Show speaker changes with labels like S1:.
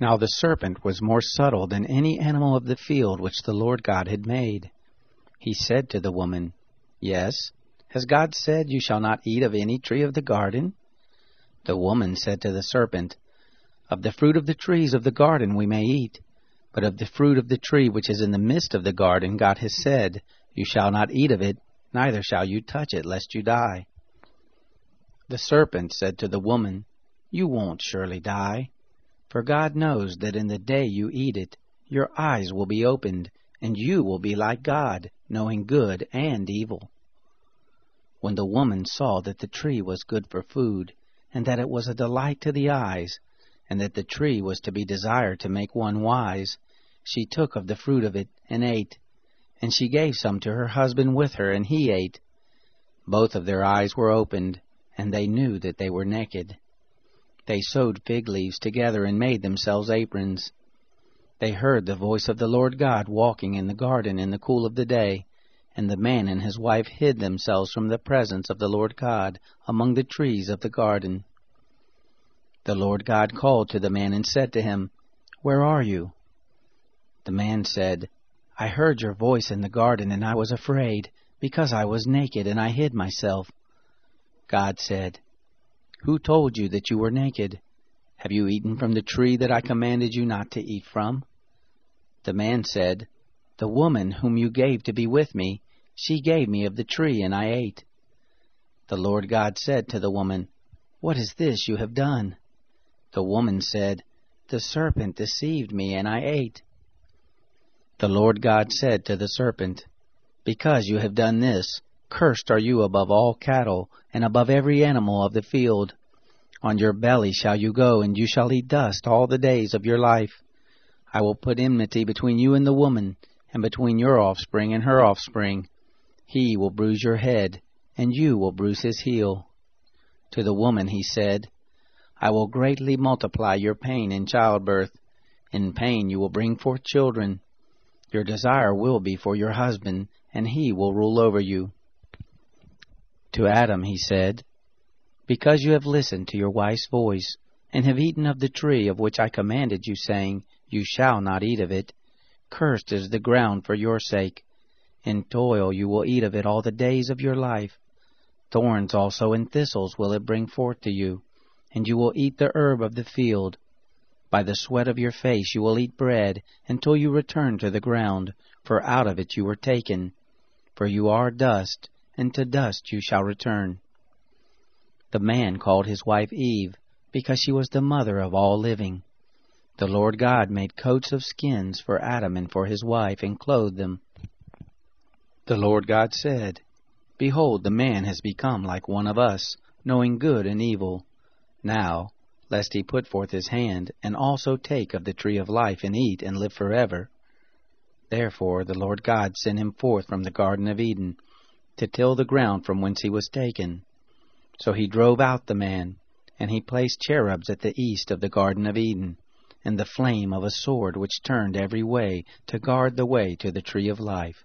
S1: Now the serpent was more subtle than any animal of the field which the Lord God had made. He said to the woman, Yes, has God said, You shall not eat of any tree of the garden? The woman said to the serpent, Of the fruit of the trees of the garden we may eat, but of the fruit of the tree which is in the midst of the garden God has said, You shall not eat of it, neither shall you touch it, lest you die. The serpent said to the woman, You won't surely die. For God knows that in the day you eat it, your eyes will be opened, and you will be like God, knowing good and evil. When the woman saw that the tree was good for food, and that it was a delight to the eyes, and that the tree was to be desired to make one wise, she took of the fruit of it and ate. And she gave some to her husband with her, and he ate. Both of their eyes were opened, and they knew that they were naked. They sewed fig leaves together and made themselves aprons. They heard the voice of the Lord God walking in the garden in the cool of the day, and the man and his wife hid themselves from the presence of the Lord God among the trees of the garden. The Lord God called to the man and said to him, Where are you? The man said, I heard your voice in the garden, and I was afraid, because I was naked, and I hid myself. God said, who told you that you were naked? Have you eaten from the tree that I commanded you not to eat from? The man said, The woman whom you gave to be with me, she gave me of the tree, and I ate. The Lord God said to the woman, What is this you have done? The woman said, The serpent deceived me, and I ate. The Lord God said to the serpent, Because you have done this, Cursed are you above all cattle, and above every animal of the field. On your belly shall you go, and you shall eat dust all the days of your life. I will put enmity between you and the woman, and between your offspring and her offspring. He will bruise your head, and you will bruise his heel. To the woman he said, I will greatly multiply your pain in childbirth. In pain you will bring forth children. Your desire will be for your husband, and he will rule over you. To Adam he said, Because you have listened to your wife's voice, and have eaten of the tree of which I commanded you, saying, You shall not eat of it, cursed is the ground for your sake. In toil you will eat of it all the days of your life. Thorns also and thistles will it bring forth to you, and you will eat the herb of the field. By the sweat of your face you will eat bread, until you return to the ground, for out of it you were taken. For you are dust, and to dust you shall return. The man called his wife Eve, because she was the mother of all living. The Lord God made coats of skins for Adam and for his wife, and clothed them. The Lord God said, Behold, the man has become like one of us, knowing good and evil. Now, lest he put forth his hand, and also take of the tree of life, and eat, and live forever. Therefore the Lord God sent him forth from the Garden of Eden, to till the ground from whence he was taken. So he drove out the man, and he placed cherubs at the east of the Garden of Eden, and the flame of a sword which turned every way to guard the way to the tree of life.